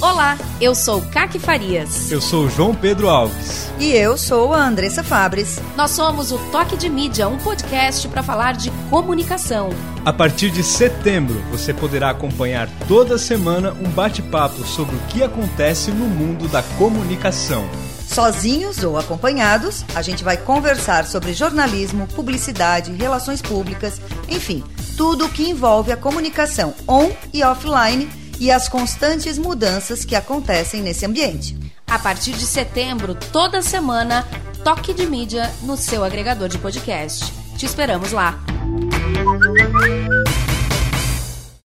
Olá, eu sou Kaki Farias. Eu sou João Pedro Alves. E eu sou a Andressa Fabres. Nós somos o Toque de Mídia, um podcast para falar de comunicação. A partir de setembro, você poderá acompanhar toda semana um bate-papo sobre o que acontece no mundo da comunicação. Sozinhos ou acompanhados, a gente vai conversar sobre jornalismo, publicidade, relações públicas, enfim, tudo o que envolve a comunicação on e offline e as constantes mudanças que acontecem nesse ambiente. A partir de setembro, toda semana, Toque de Mídia no seu agregador de podcast. Te esperamos lá.